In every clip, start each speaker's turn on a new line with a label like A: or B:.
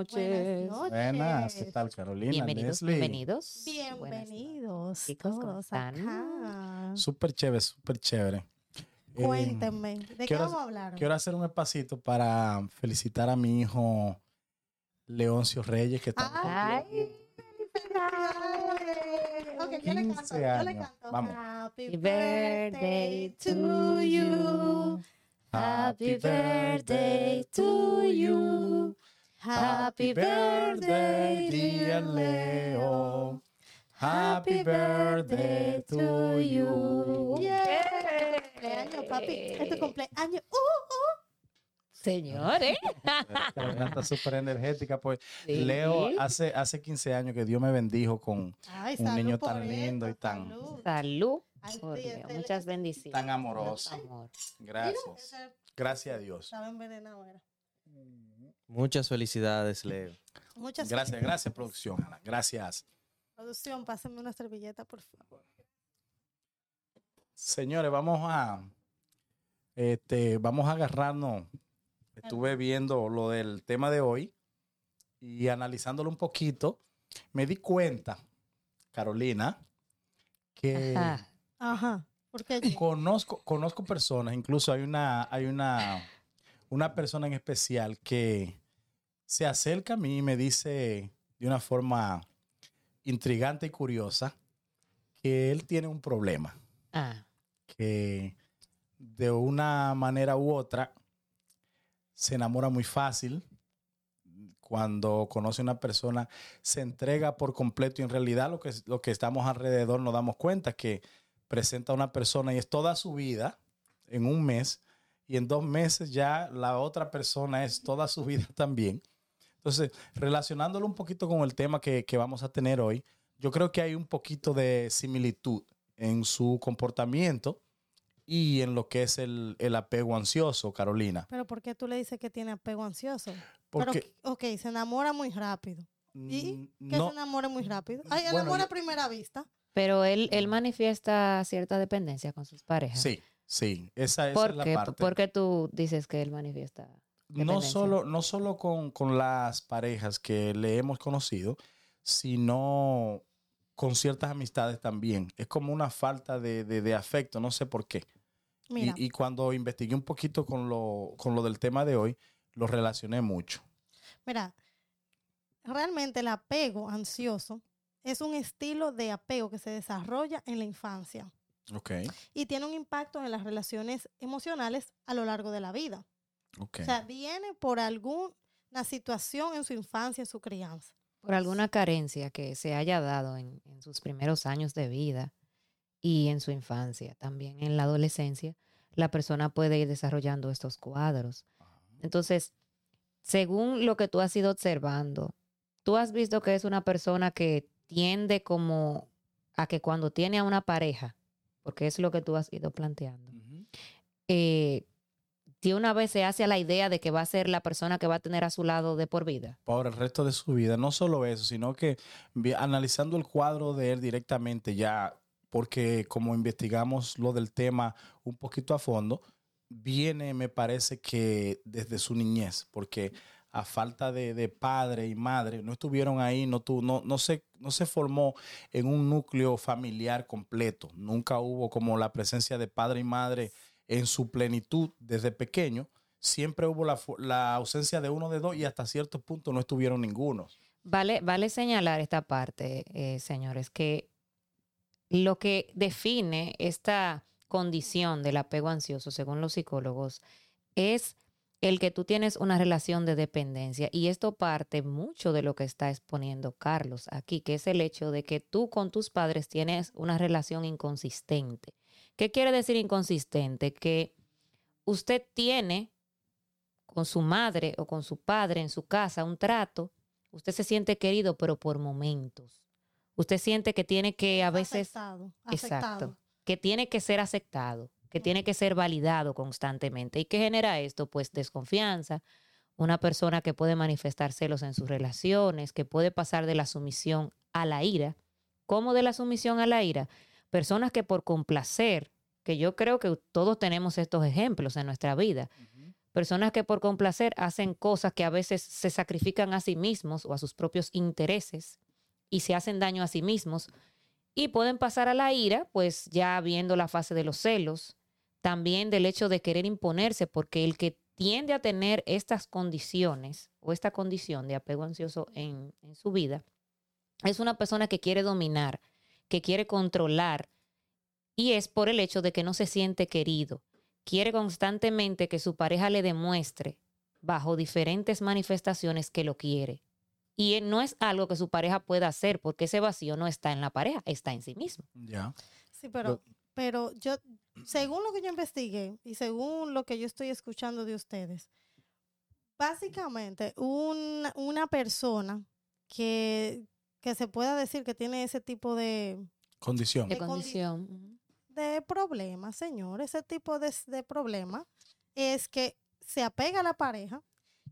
A: noches.
B: Buenas noches.
C: Buenas, ¿qué tal, Carolina?
A: Bienvenidos,
C: Leslie?
A: bienvenidos.
B: Bienvenidos
A: Chicos, ¿cómo están?
B: acá.
C: Súper chévere, súper chévere. Eh,
B: Cuéntenme, ¿de qué
C: quiero-
B: vamos a hablar?
C: quiero hacer un espacito para felicitar a mi hijo Leoncio Reyes, que está
B: Ay, felicidades. Ok, yo le
C: 15
B: canto, yo le
C: años.
B: canto.
C: Vamos.
B: Happy birthday to you.
A: Happy birthday to you.
B: Happy birthday,
C: dear Leo. Happy birthday to you.
B: Yeah. Cumpleaños, papi. Es tu cumpleaños. Uh, uh.
A: Señores.
C: Carolina está súper energética, pues.
A: Sí.
C: Leo, hace, hace 15 años que Dios me bendijo con
B: Ay,
C: un niño tan lindo
B: eso,
C: y tan,
B: salud.
A: Salud.
B: Ay,
A: por
B: sí,
A: Dios.
B: este-
A: Muchas bendiciones.
C: tan amoroso.
A: Amor.
C: Gracias. Gracias a Dios.
B: Estaba envenenado, era.
D: Muchas felicidades, Leo.
B: Muchas
C: Gracias, gracias, producción, Ana. Gracias.
B: Producción, pásenme una servilleta, por favor.
C: Señores, vamos a este, vamos a agarrarnos. Estuve viendo lo del tema de hoy y analizándolo un poquito, me di cuenta, Carolina, que
A: Ajá.
B: Ajá. ¿Por qué?
C: conozco, conozco personas, incluso hay una, hay una, una persona en especial que se acerca a mí y me dice de una forma intrigante y curiosa que él tiene un problema.
A: Ah,
C: que de una manera u otra se enamora muy fácil. Cuando conoce a una persona, se entrega por completo y en realidad lo que, lo que estamos alrededor nos damos cuenta que presenta a una persona y es toda su vida en un mes y en dos meses ya la otra persona es toda su vida también. Entonces, relacionándolo un poquito con el tema que, que vamos a tener hoy, yo creo que hay un poquito de similitud en su comportamiento y en lo que es el, el apego ansioso, Carolina.
B: Pero ¿por qué tú le dices que tiene apego ansioso?
C: Porque
B: Pero, ok, se enamora muy rápido. ¿Y
C: mm,
B: que
C: no,
B: se enamore muy rápido? Ay,
C: Bueno,
B: enamora
C: yo-
B: a primera vista.
A: pero él, él manifiesta cierta dependencia con sus parejas.
C: sí, sí, esa, esa
A: ¿Por
C: es la parte.
A: ¿Por qué tú dices que él manifiesta?
C: No solo, no solo con, con las parejas que le hemos conocido, sino con ciertas amistades también. Es como una falta de, de- de afecto, no sé por qué.
B: Mira,
C: Y, y cuando investigué un poquito con lo, con lo del tema de hoy, lo relacioné mucho.
B: mira, realmente el apego ansioso es un estilo de apego que se desarrolla en la infancia
C: Ok,
B: y tiene un impacto en las relaciones emocionales a lo largo de la vida.
C: Ok.
B: O sea, viene por alguna situación en su infancia, en su crianza.
A: Por alguna carencia que se haya dado en, en sus primeros años de vida y en su infancia, también en la adolescencia, la persona puede ir desarrollando estos cuadros. Entonces, según lo que tú has ido observando, tú has visto que es una persona que tiende como a que cuando tiene a una pareja, porque es lo que tú has ido planteando, eh, de una vez se hace a la idea de que va a ser la persona que va a tener a su lado de por vida.
C: por el resto de su vida. No solo eso, sino que analizando el cuadro de él directamente ya, porque como investigamos lo del tema un poquito a fondo, viene, me parece que desde su niñez, porque a falta de, de padre y madre, no estuvieron ahí, no, tu, no, no, se, no se formó en un núcleo familiar completo. Nunca hubo como la presencia de padre y madre en su plenitud desde pequeño. Siempre hubo la, ausencia de uno de dos y hasta cierto punto no estuvieron ninguno.
A: Vale, vale señalar esta parte, eh, señores, que lo que define esta condición del apego ansioso, según los psicólogos, es el que tú tienes una relación de dependencia. Y esto parte mucho de lo que está exponiendo Carlos aquí, que es el hecho de que tú con tus padres tienes una relación inconsistente. ¿Qué quiere decir inconsistente? Que usted tiene con su madre o con su padre en su casa un trato, usted se siente querido, pero por momentos. Usted siente que tiene que a veces...
B: Aceptado,
A: Exacto. Que tiene que ser aceptado, que tiene que ser validado constantemente. ¿Y qué genera esto? Pues desconfianza, una persona que puede manifestar celos en sus relaciones, que puede pasar de la sumisión a la ira. ¿Cómo de la sumisión a la ira? Personas que por complacer, que yo creo que todos tenemos estos ejemplos en nuestra vida, Personas que por complacer hacen cosas que a veces se sacrifican a sí mismos o a sus propios intereses y se hacen daño a sí mismos y pueden pasar a la ira, pues ya viendo la fase de los celos, también del hecho de querer imponerse, porque el que tiende a tener estas condiciones o esta condición de apego ansioso en, en su vida es una persona que quiere dominar, que quiere controlar y es por el hecho de que no se siente querido. Quiere constantemente que su pareja le demuestre bajo diferentes manifestaciones que lo quiere. Y eh, no es algo que su pareja pueda hacer porque ese vacío no está en la pareja, está en sí mismo.
C: Ya.
B: Sí, pero, pero yo, según lo que yo investigué y según lo que yo estoy escuchando de ustedes, básicamente una, una persona que, que se pueda decir que tiene ese tipo de,
C: Condición.
A: De
B: De condi-
A: condición.
B: De problemas, señor, ese tipo de, de problema es que se apega a la pareja,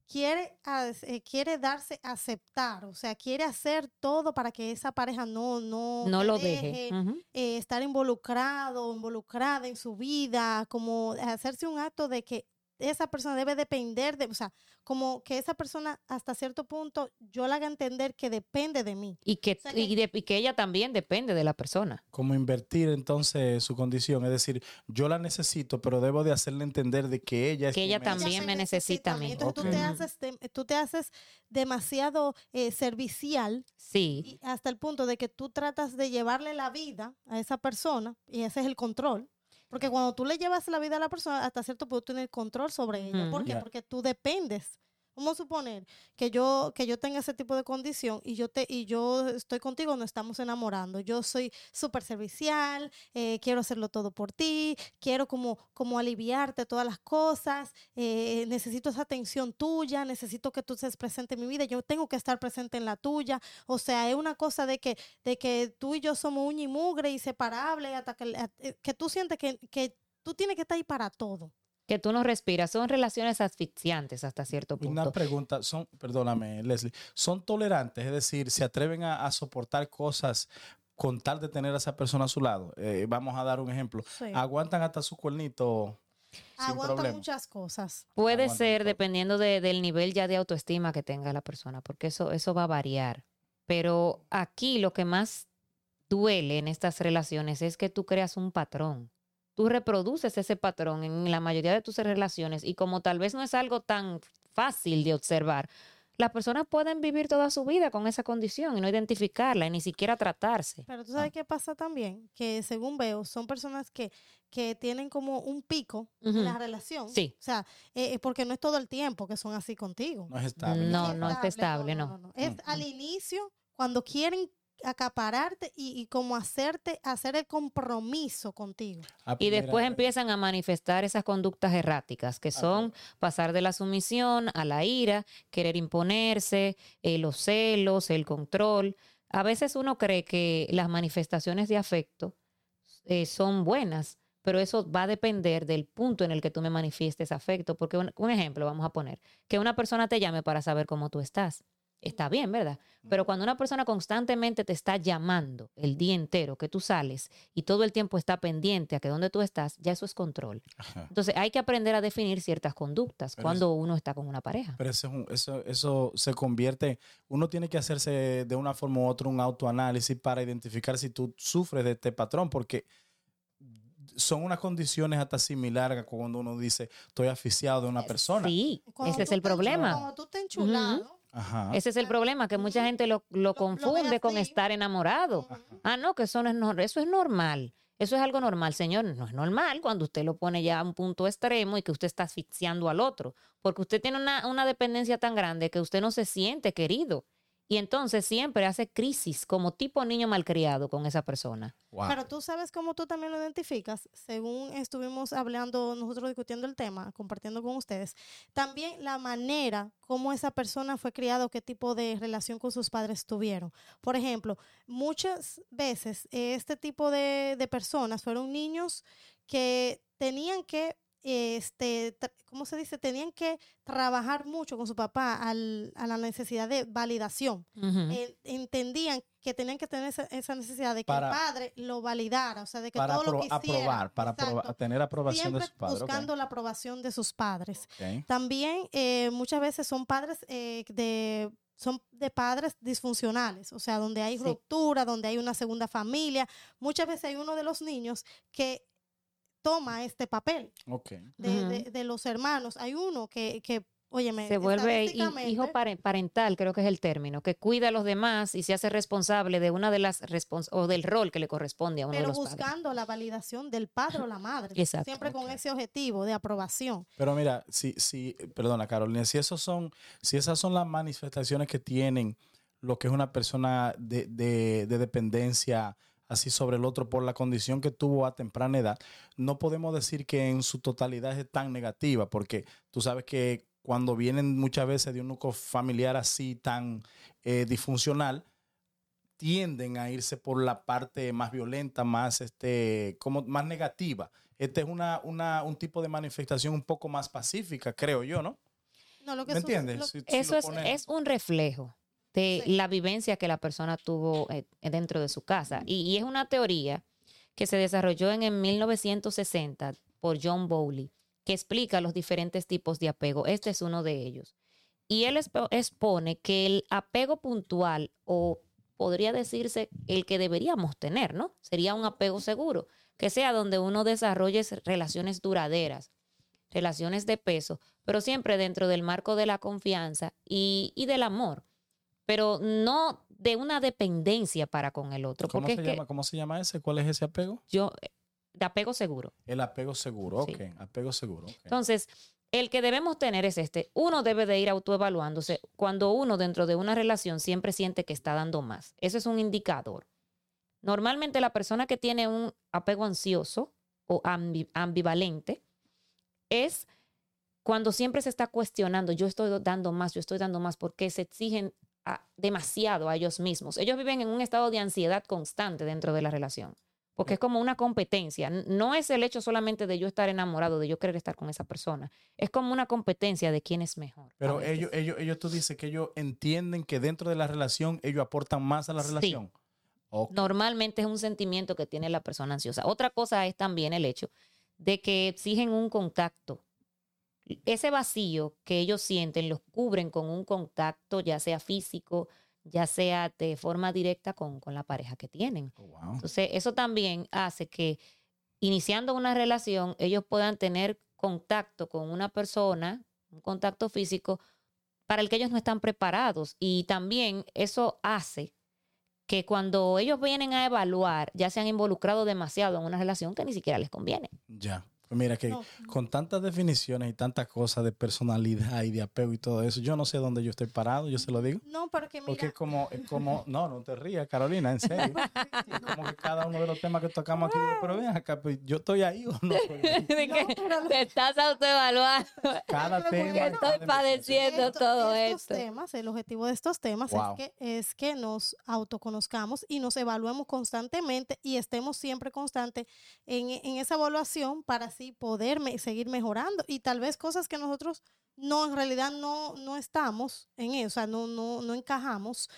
B: quiere, eh, quiere darse a aceptar, o sea, quiere hacer todo para que esa pareja no, no,
A: No lo deje.
B: Eh, estar involucrado, involucrada en su vida, como hacerse un acto de que esa persona debe depender de, o sea, como que esa persona hasta cierto punto yo la haga entender que depende de mí.
A: Y que,
B: sea que-
A: y, de- y que ella también depende de la persona.
C: Como invertir entonces su condición. Es decir, yo la necesito, pero debo de hacerle entender de que ella es
A: Que ella
C: me
A: también me necesita a mí.
B: Entonces tú, te haces, tú te haces demasiado eh, servicial
A: Sí,
B: y hasta el punto de que tú tratas de llevarle la vida a esa persona y ese es el control. Porque cuando tú le llevas la vida a la persona, hasta cierto punto tienes control sobre ella. ¿Por qué? Porque tú dependes. Vamos a suponer que yo, que yo tenga ese tipo de condición y yo te, y yo estoy contigo, nos estamos enamorando. Yo soy súper servicial, eh, quiero hacerlo todo por ti, quiero como, como aliviarte todas las cosas, eh, necesito esa atención tuya, necesito que tú estés presente en mi vida, yo tengo que estar presente en la tuya. O sea, es una cosa de que, de que tú y yo somos uña y mugre, inseparables, hasta que, eh, que tú sientes que, que tú tienes que estar ahí para todo.
A: Que tú no respiras. Son relaciones asfixiantes hasta cierto
C: Una
A: punto.
C: pregunta, son, perdóname, Leslie, ¿son tolerantes? Es decir, ¿se atreven a, a soportar cosas con tal de tener a esa persona a su lado? Eh, vamos a dar un ejemplo.
B: Sí.
C: ¿Aguantan hasta su cuernito sin
B: Aguanta
C: problema?
B: muchas cosas.
A: Puede
C: Aguanta
A: ser dependiendo de- del nivel ya de autoestima que tenga la persona, porque eso, eso va a variar. Pero aquí lo que más duele en estas relaciones es que tú creas un patrón. Tú reproduces ese patrón en la mayoría de tus relaciones y como tal vez no es algo tan fácil de observar, las personas pueden vivir toda su vida con esa condición y no identificarla y ni siquiera tratarse.
B: Pero tú sabes qué pasa también, que según veo, son personas que, que tienen como un pico en la relación.
A: Sí.
B: O sea, eh, porque no es todo el tiempo que son así contigo.
C: No es estable.
A: No,
B: es
A: no está estable, no.
B: Es
C: Mm,
B: al
C: mm.
B: inicio, cuando quieren acapararte y, y como hacerte, hacer el compromiso contigo.
A: Y después empiezan a manifestar esas conductas erráticas, que son pasar de la sumisión a la ira, querer imponerse, eh, los celos, el control. A veces uno cree que las manifestaciones de afecto eh, son buenas, pero eso va a depender del punto en el que tú me manifiestes afecto. Porque un, un ejemplo, vamos a poner, que una persona te llame para saber cómo tú estás. Está bien, ¿verdad? Pero cuando una persona constantemente te está llamando el día entero, que tú sales y todo el tiempo está pendiente a que dónde tú estás, ya eso es control.
C: Ajá.
A: Entonces hay que aprender a definir ciertas conductas
C: Pero
A: cuando uno está con una pareja.
C: Pero eso, es un- eso, eso se convierte, uno tiene que hacerse de una forma u otra un autoanálisis para identificar si tú sufres de este patrón, porque son unas condiciones hasta similares a cuando uno dice, estoy asfixiado de una persona.
A: Sí,
B: Cuando
A: ese es el problema.
B: Cuando tú estás enchulado,
C: Ajá.
A: Ese es el problema, que mucha gente lo, lo confunde con estar enamorado. Ah, no, que eso no es normal. Eso es normal. Eso es algo normal, señor. No es normal cuando usted lo pone ya a un punto extremo y que usted está asfixiando al otro. Porque usted tiene una, una dependencia tan grande que usted no se siente querido. Y entonces siempre hace crisis como tipo niño malcriado con esa persona.
C: Wow.
B: Pero tú sabes cómo tú también lo identificas, según estuvimos hablando, nosotros discutiendo el tema, compartiendo con ustedes, también la manera como esa persona fue criada qué tipo de relación con sus padres tuvieron. Por ejemplo, muchas veces este tipo de, de personas fueron niños que tenían que este, ¿cómo se dice? Tenían que trabajar mucho con su papá al- a la necesidad de validación. Eh, entendían que tenían que tener esa, esa necesidad de que
C: Para-
B: el padre lo validara, o sea, de que
C: Para
B: todo lo que hiciera.
C: aprobar, para
B: Exacto.
C: aprobar- tener aprobación de sus padres.
B: buscando la aprobación de sus padres. También eh, muchas veces son padres eh, de son de padres disfuncionales, o sea, donde hay
A: Sí.
B: ruptura, donde hay una segunda familia. Muchas veces hay uno de los niños que toma este papel de, de- de los hermanos. Hay uno que, que óyeme,
A: Se vuelve hijo pare- parental, creo que es el término, que cuida a los demás y se hace responsable de una de las respons o del rol que le corresponde a uno de
B: pero
A: los padres.
B: buscando la validación del padre o la madre.
A: Exacto.
B: Siempre con ese objetivo de aprobación.
C: Pero mira, si, si, perdona Carolina, si esos son, si esas son las manifestaciones que tienen lo que es una persona de, de- de dependencia así sobre el otro por la condición que tuvo a temprana edad, no podemos decir que en su totalidad es tan negativa, porque tú sabes que cuando vienen muchas veces de un núcleo familiar así tan eh, disfuncional, tienden a irse por la parte más violenta, más este, como más negativa. Este es una, una, un tipo de manifestación un poco más pacífica, creo yo, ¿no?
B: No, lo que
C: ¿Me entiendes?
B: lo-
C: Si- si
A: Eso
C: lo
A: es, es un reflejo de
B: Sí.
A: la vivencia que la persona tuvo eh, dentro de su casa. Y, y es una teoría que se desarrolló en el 1960 por John Bowley, que explica los diferentes tipos de apego. Este es uno de ellos. Y él expo- expone que el apego puntual, o podría decirse el que deberíamos tener, ¿no? Sería un apego seguro, que sea donde uno desarrolle relaciones duraderas, relaciones de peso, pero siempre dentro del marco de la confianza y, y del amor, pero no de una dependencia para con el otro.
C: ¿Cómo se,
A: es que
C: llama, ¿Cómo se llama ese? ¿Cuál es ese apego?
A: yo, de apego seguro.
C: El apego seguro,
A: Sí.
C: ok. Apego seguro.
A: Entonces, el que debemos tener es este. Uno debe de ir autoevaluándose cuando uno dentro de una relación siempre siente que está dando más. Eso es un indicador. Normalmente la persona que tiene un apego ansioso o ambi- ambivalente es cuando siempre se está cuestionando, yo estoy dando más, yo estoy dando más, porque se exigen a- demasiado a ellos mismos. Ellos viven en un estado de ansiedad constante dentro de la relación, porque es como una competencia. No es el hecho solamente de yo estar enamorado, de yo querer estar con esa persona. Es como una competencia de quién es mejor.
C: Pero ellos, ellos, ellos, tú dices que ellos entienden que dentro de la relación ellos aportan más a la
A: Sí.
C: relación.
A: Normalmente es un sentimiento que tiene la persona ansiosa. Otra cosa es también el hecho de que exigen un contacto. Ese vacío que ellos sienten los cubren con un contacto, ya sea físico, ya sea de forma directa con, con la pareja que tienen.
C: Oh, wow.
A: Entonces, eso también hace que iniciando una relación, ellos puedan tener contacto con una persona, un contacto físico, para el que ellos no están preparados. Y también eso hace que cuando ellos vienen a evaluar, ya se han involucrado demasiado en una relación que ni siquiera les conviene.
C: Ya. Mira que
B: No.
C: con tantas definiciones y tantas cosas de personalidad y de apego y todo eso, yo no sé dónde yo estoy parado, yo se lo digo.
B: No, porque mira,
C: Porque es como, es como, no, no te rías, Carolina, en serio. Es como que cada uno de los temas que tocamos aquí, pero ven acá, pues, yo estoy ahí o no.
B: Lo-
A: te estás autoevaluando.
C: cada tema.
A: estoy padeciendo
B: esto-
A: todo
B: estos
A: esto.
B: temas, el objetivo de estos temas
C: Wow.
B: es, que, es que nos autoconozcamos y nos evaluemos constantemente y estemos siempre constantes en, en esa evaluación para así poder me- seguir mejorando. Y tal vez cosas que nosotros no, en realidad no, no estamos en eso, o sea, no, no, no encajamos,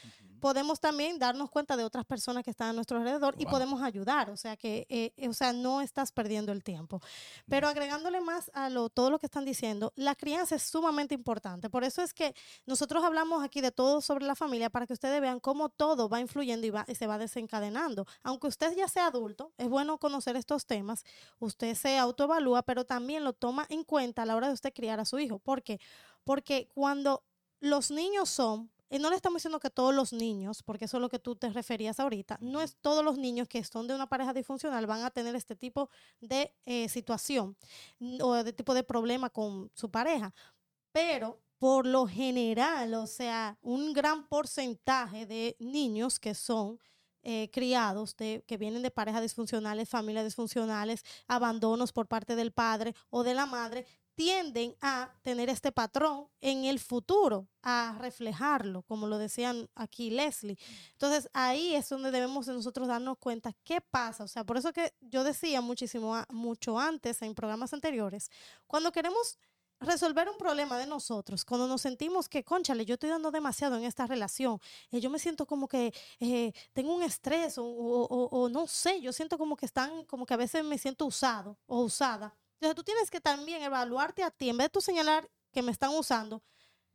B: podemos también darnos cuenta de otras personas que están a nuestro alrededor y podemos ayudar, o sea, que, eh, eh, o sea, no estás perdiendo el tiempo. Pero agregándole más a lo, todo lo que están diciendo, la crianza es sumamente importante. Por eso es que nosotros hablamos aquí de todo sobre la familia para que ustedes vean cómo todo va influyendo y, va, y se va desencadenando. Aunque usted ya sea adulto, es bueno conocer estos temas. Usted se autoevalúa, pero también lo toma en cuenta a la hora de usted criar a su hijo. ¿Por qué? Porque cuando los niños son y no le estamos diciendo que todos los niños, porque eso es lo que tú te referías ahorita, no es todos los niños que son de una pareja disfuncional van a tener este tipo de eh, situación o de tipo de problema con su pareja, pero por lo general, o sea, un gran porcentaje de niños que son eh, criados, de, que vienen de parejas disfuncionales, familias disfuncionales, abandonos por parte del padre o de la madre, tienden a tener este patrón en el futuro, a reflejarlo, como lo decían aquí Leslie. Entonces ahí es donde debemos nosotros darnos cuenta qué pasa. O sea, por eso que yo decía muchísimo, mucho antes en programas anteriores, cuando queremos resolver un problema de nosotros, cuando nos sentimos que, conchale, yo estoy dando demasiado en esta relación, eh, yo me siento como que eh, tengo un estrés o, o- o- o no sé, yo siento como que están, como que a veces me siento usado o usada. Entonces tú tienes que también evaluarte a ti, en vez de tú señalar que me están usando,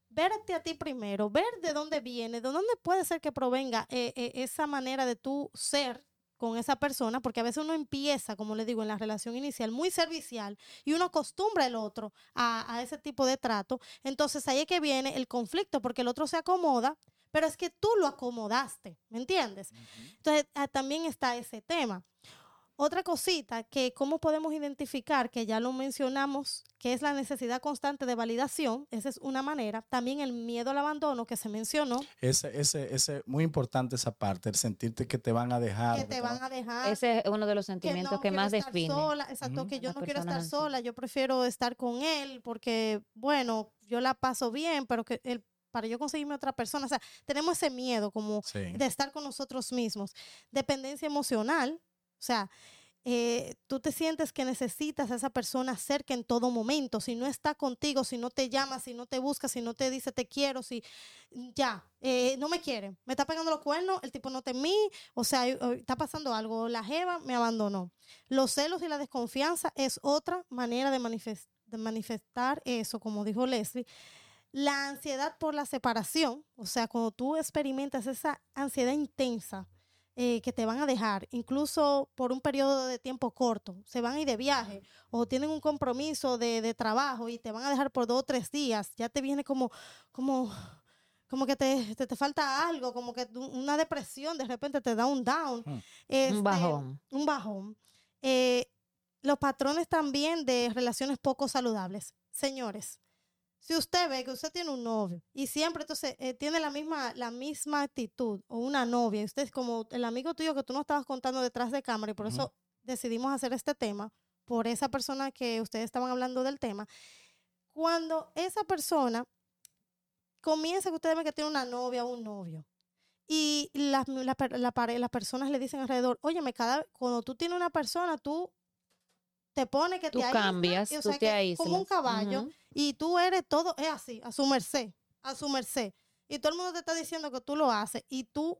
B: verte a ti primero, ver de dónde viene, de dónde puede ser que provenga eh, eh, esa manera de tú ser con esa persona, porque a veces uno empieza, como le digo, en la relación inicial, muy servicial y uno acostumbra el otro a, a ese tipo de trato. Entonces ahí es que viene el conflicto, porque el otro se acomoda, pero es que tú lo acomodaste, ¿me entiendes? Entonces ah, también está ese tema. Otra cosita que cómo podemos identificar, que ya lo mencionamos, que es la necesidad constante de validación, esa es una manera. También el miedo al abandono que se mencionó,
C: Ese, ese, ese, muy importante esa parte, el sentirte que te van a dejar.
B: que te van a dejar.
A: Ese es uno de los
B: que
A: sentimientos
B: no
A: que, más define.
B: Sola, exacto, que yo
A: las
B: no quiero estar sola, yo prefiero estar con él porque, bueno, yo la paso bien, pero que él, para yo conseguirme otra persona, o sea, tenemos ese miedo como
C: Sí.
B: de estar con nosotros mismos. Dependencia emocional, o sea, eh, tú te sientes que necesitas a esa persona cerca en todo momento. Si no está contigo, si no te llama, si no te busca, si no te dice te quiero, si ya, eh, no me quiere, me está pegando los cuernos, el tipo no te mí, o sea, está pasando algo, la jeva me abandonó. Los celos y la desconfianza es otra manera de, de manifestar eso, como dijo Leslie. La ansiedad por la separación, o sea, cuando tú experimentas esa ansiedad intensa eh, que te van a dejar, incluso por un periodo de tiempo corto, se van a ir de viaje o tienen un compromiso de, de trabajo y te van a dejar por dos o tres días, ya te viene como, como, como que te, te, te falta algo, como que una depresión, de repente te da un down.
C: Hmm.
B: Este,
A: un bajón.
B: un bajón. Eh, los patrones también de relaciones poco saludables. Señores, si usted ve que usted tiene un novio y siempre entonces eh, tiene la misma, la misma actitud o una novia, y usted es como el amigo tuyo que tú no estabas contando detrás de cámara y por eso decidimos hacer este tema, por esa persona que ustedes estaban hablando del tema, cuando esa persona comienza que ustedes ven que tiene una novia o un novio y las, las personas le dicen alrededor, óyeme, cada, cuando tú tienes una persona, tú te pones que
A: Tú
B: te aíslas,
A: cambias,
B: y, o
A: tú
B: sea,
A: te
B: que Como un
A: aíslas.
B: caballo y tú eres todo, es así, a su merced, a su merced. Y todo el mundo te está diciendo que tú lo haces y tú,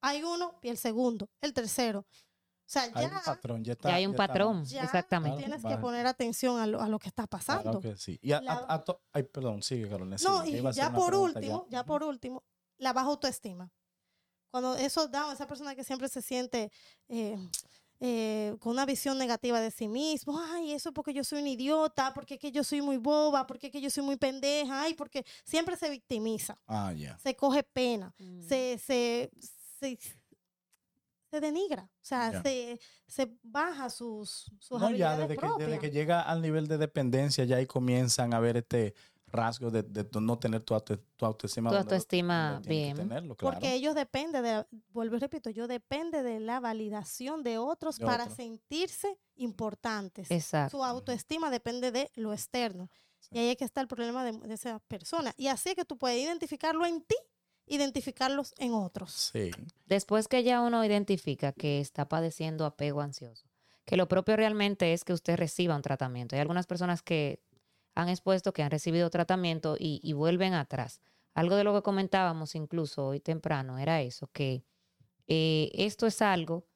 B: hay uno y el segundo, el tercero. O sea,
C: Hay
B: ya,
C: un patrón, ya está.
A: Ya hay un
C: ya está.
A: patrón,
B: ya
A: exactamente.
B: tienes
C: Vale.
B: que poner atención a lo, a lo que está pasando.
C: Claro que sí. Y a-
B: La-
C: a- a to- ay, perdón, sigue, Carolina.
B: No, y ya por
C: pregunta
B: último, ya. por último, la baja autoestima. Cuando eso da, esa persona que siempre se siente eh, eh, con una visión negativa de sí mismo, ay, eso porque yo soy un idiota, porque es que yo soy muy boba, porque es que yo soy muy pendeja, ay, porque siempre se victimiza,
C: Ah,
B: se coge pena,
A: Mm.
B: se, se, se, se denigra, o sea, se, se baja sus, sus
C: No, ya desde que, desde que llega al nivel de dependencia, ya ahí comienzan a ver este rasgo de, de no tener tu, auto- tu autoestima.
A: Tu autoestima bien.
C: tenerlo, claro.
B: Porque ellos dependen de, vuelvo y repito, yo depende de la validación de otros
C: De
B: para
C: otros.
B: sentirse importantes.
A: Exacto.
B: Su autoestima depende de lo externo.
C: Sí.
B: Y ahí es que está el problema de, de esa persona. Y así es que tú puedes identificarlo en ti, identificarlos en otros.
C: Sí.
A: Después que ya uno identifica que está padeciendo apego ansioso, que lo propio realmente es que usted reciba un tratamiento. Hay algunas personas que han expuesto que han recibido tratamiento y, y vuelven atrás. Algo de lo que comentábamos incluso hoy temprano era eso, que eh, esto es algo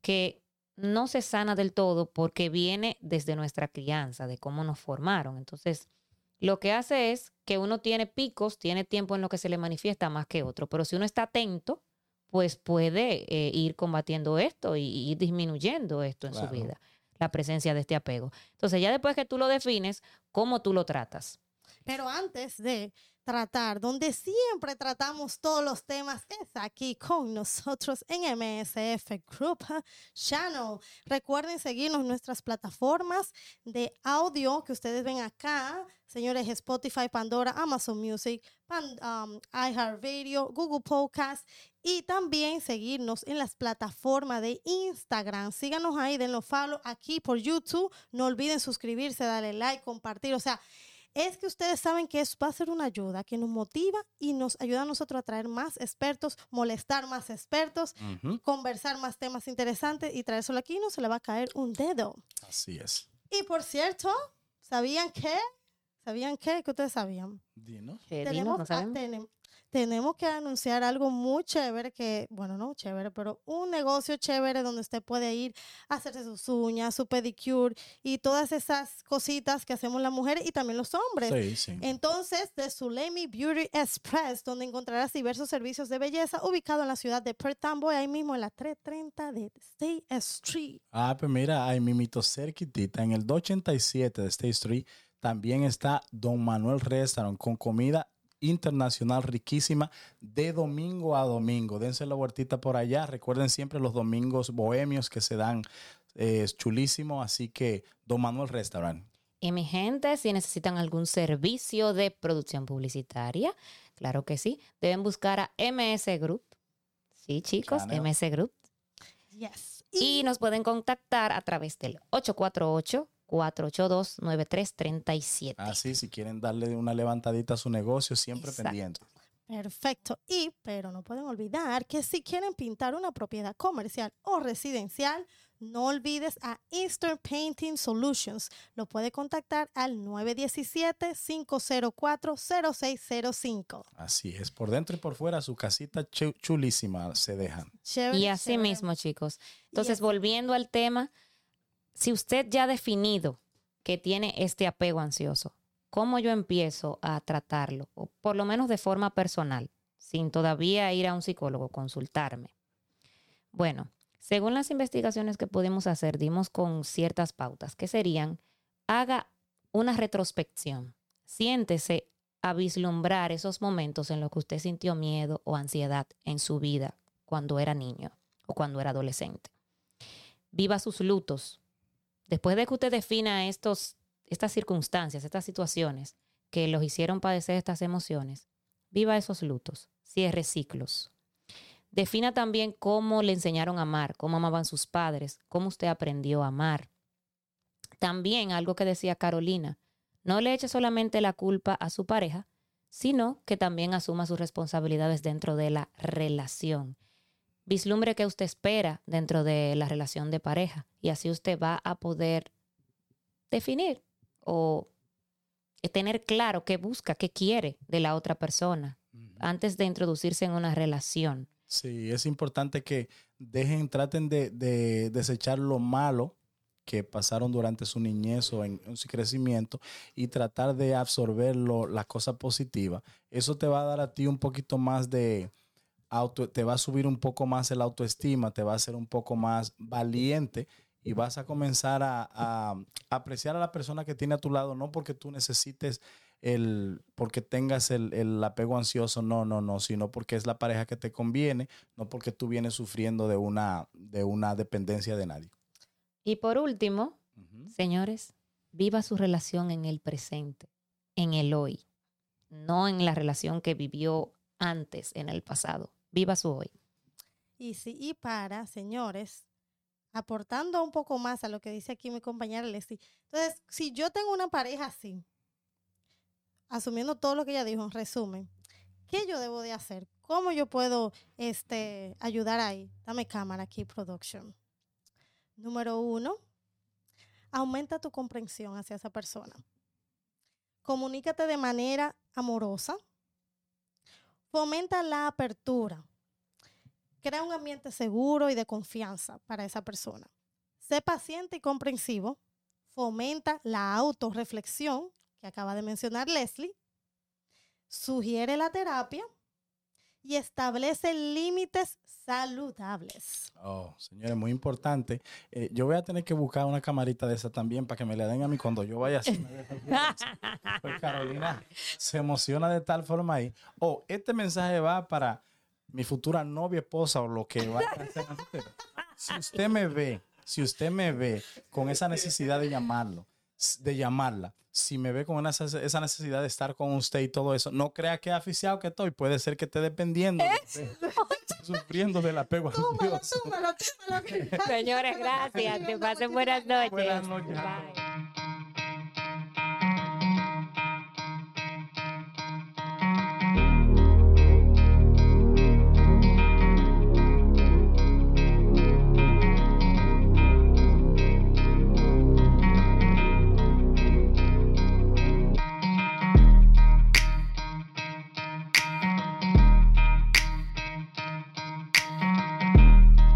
A: que no se sana del todo porque viene desde nuestra crianza, de cómo nos formaron. Entonces, lo que hace es que uno tiene picos, tiene tiempo en lo que se le manifiesta más que otro, pero si uno está atento, pues puede eh, ir combatiendo esto y, y ir disminuyendo esto en
C: Claro.
A: su vida, la presencia de este apego. Entonces, ya después que tú lo defines, ¿cómo tú lo tratas?
B: Pero antes de, tratar, donde siempre tratamos todos los temas, es aquí con nosotros en MSF Group Channel. Recuerden seguirnos en nuestras plataformas de audio que ustedes ven acá, señores, Spotify, Pandora, Amazon Music, Pan- um, iHeartRadio, Google Podcast y también seguirnos en las plataformas de Instagram. Síganos ahí, denlo follow aquí por YouTube. No olviden suscribirse, darle like, compartir. O sea, es que ustedes saben que eso va a ser una ayuda que nos motiva y nos ayuda a nosotros a traer más expertos, molestar más expertos, conversar más temas interesantes y traérselo aquí y no se le va a caer un dedo.
C: Así es.
B: Y por cierto, ¿sabían qué? ¿Sabían qué? ¿Qué ustedes sabían?
C: Dinos.
A: Dinos,
B: tenemos,
A: no
B: tenem- tenemos que anunciar algo muy chévere que, bueno, no chévere, pero un negocio chévere donde usted puede ir a hacerse sus uñas, su pedicure y todas esas cositas que hacemos las mujeres y también los hombres.
C: Sí, sí.
B: Entonces, de Sulemi Beauty Express, donde encontrarás diversos servicios de belleza, ubicado en la ciudad de Perth Amboy, ahí mismo en la 330 de State Street.
C: Ah, pues mira, ahí mimito cerquitita, en el 287 de State Street, también está Don Manuel Restaurant con comida internacional riquísima de domingo a domingo. Dense la vueltita por allá. Recuerden siempre los domingos bohemios que se dan. eh, Es chulísimo, así que Don Manuel Restaurant.
A: Y mi gente, si necesitan algún servicio de producción publicitaria, claro que sí, deben buscar a MS Group. Sí, chicos,
C: Channel.
A: MS Group.
B: Yes.
A: Y nos pueden contactar a través del 848-482-9337.
C: Así, si quieren darle una levantadita a su negocio, siempre
A: Exacto.
C: pendiente.
B: Perfecto. Y, pero no pueden olvidar que si quieren pintar una propiedad comercial o residencial, no olvides a Eastern Painting Solutions. Lo puede contactar al 917-504-0605.
C: Así es, por dentro y por fuera, su casita chu- chulísima se dejan.
B: Chévere,
A: Y así
B: chévere.
A: mismo, chicos. Entonces, volviendo al tema, si usted ya ha definido que tiene este apego ansioso, ¿cómo yo empiezo a tratarlo? O por lo menos de forma personal, sin todavía ir a un psicólogo, consultarme. Bueno, según las investigaciones que pudimos hacer, dimos con ciertas pautas, que serían, haga una retrospección, siéntese a vislumbrar esos momentos en los que usted sintió miedo o ansiedad en su vida cuando era niño o cuando era adolescente. Viva sus lutos. Después de que usted defina estos, estas circunstancias, estas situaciones que los hicieron padecer estas emociones, viva esos lutos, cierre ciclos. Defina también cómo le enseñaron a amar, cómo amaban sus padres, cómo usted aprendió a amar. También algo que decía Carolina, no le eche solamente la culpa a su pareja, sino que también asuma sus responsabilidades dentro de la relación. Vislumbre que usted espera dentro de la relación de pareja y así usted va a poder definir o tener claro qué busca, qué quiere de la otra persona antes de introducirse en una relación.
C: Sí, es importante que dejen, traten de, de desechar lo malo que pasaron durante su niñez o en, en su crecimiento y tratar de absorber lo- la cosa positiva. Eso te va a dar a ti un poquito más de auto, te va a subir un poco más el autoestima, te va a hacer un poco más valiente y vas a comenzar a, a apreciar a la persona que tiene a tu lado, no porque tú necesites el, porque tengas el, el apego ansioso, no, no, no, sino porque es la pareja que te conviene, no porque tú vienes sufriendo de una, de una dependencia de nadie.
A: Y por último, señores, viva su relación en el presente, en el hoy, no en la relación que vivió antes, en el pasado. Viva su hoy.
B: Y sí, y para, señores, aportando un poco más a lo que dice aquí mi compañera Leslie. Entonces, si yo tengo una pareja así, asumiendo todo lo que ella dijo en resumen, ¿qué yo debo de hacer? ¿Cómo yo puedo este, ayudar ahí? Dame cámara aquí, production. Número uno, aumenta tu comprensión hacia esa persona. Comunícate de manera amorosa. Fomenta la apertura. Crea un ambiente seguro y de confianza para esa persona. Sé paciente y comprensivo. Fomenta la autorreflexión, que acaba de mencionar Leslie. Sugiere la terapia y establece límites saludables.
C: Oh, señores, muy importante. Eh, yo voy a tener que buscar una camarita de esa también para que me la den a mí cuando yo vaya a esas. Pues Carolina se emociona de tal forma ahí. Oh, este mensaje va para mi futura novia, esposa o lo que vaya a hacer. Si usted me ve, si usted me ve con esa necesidad de llamarlo, de llamarla, si me ve con una, esa esa necesidad de estar con usted y todo eso, no crea que aficiado que estoy. Puede ser que esté dependiendo, de usted, sufriendo del apego
B: túmalo.
A: Señores, gracias. Te pasen buenas noches.
C: Buenas noches.
A: Bye.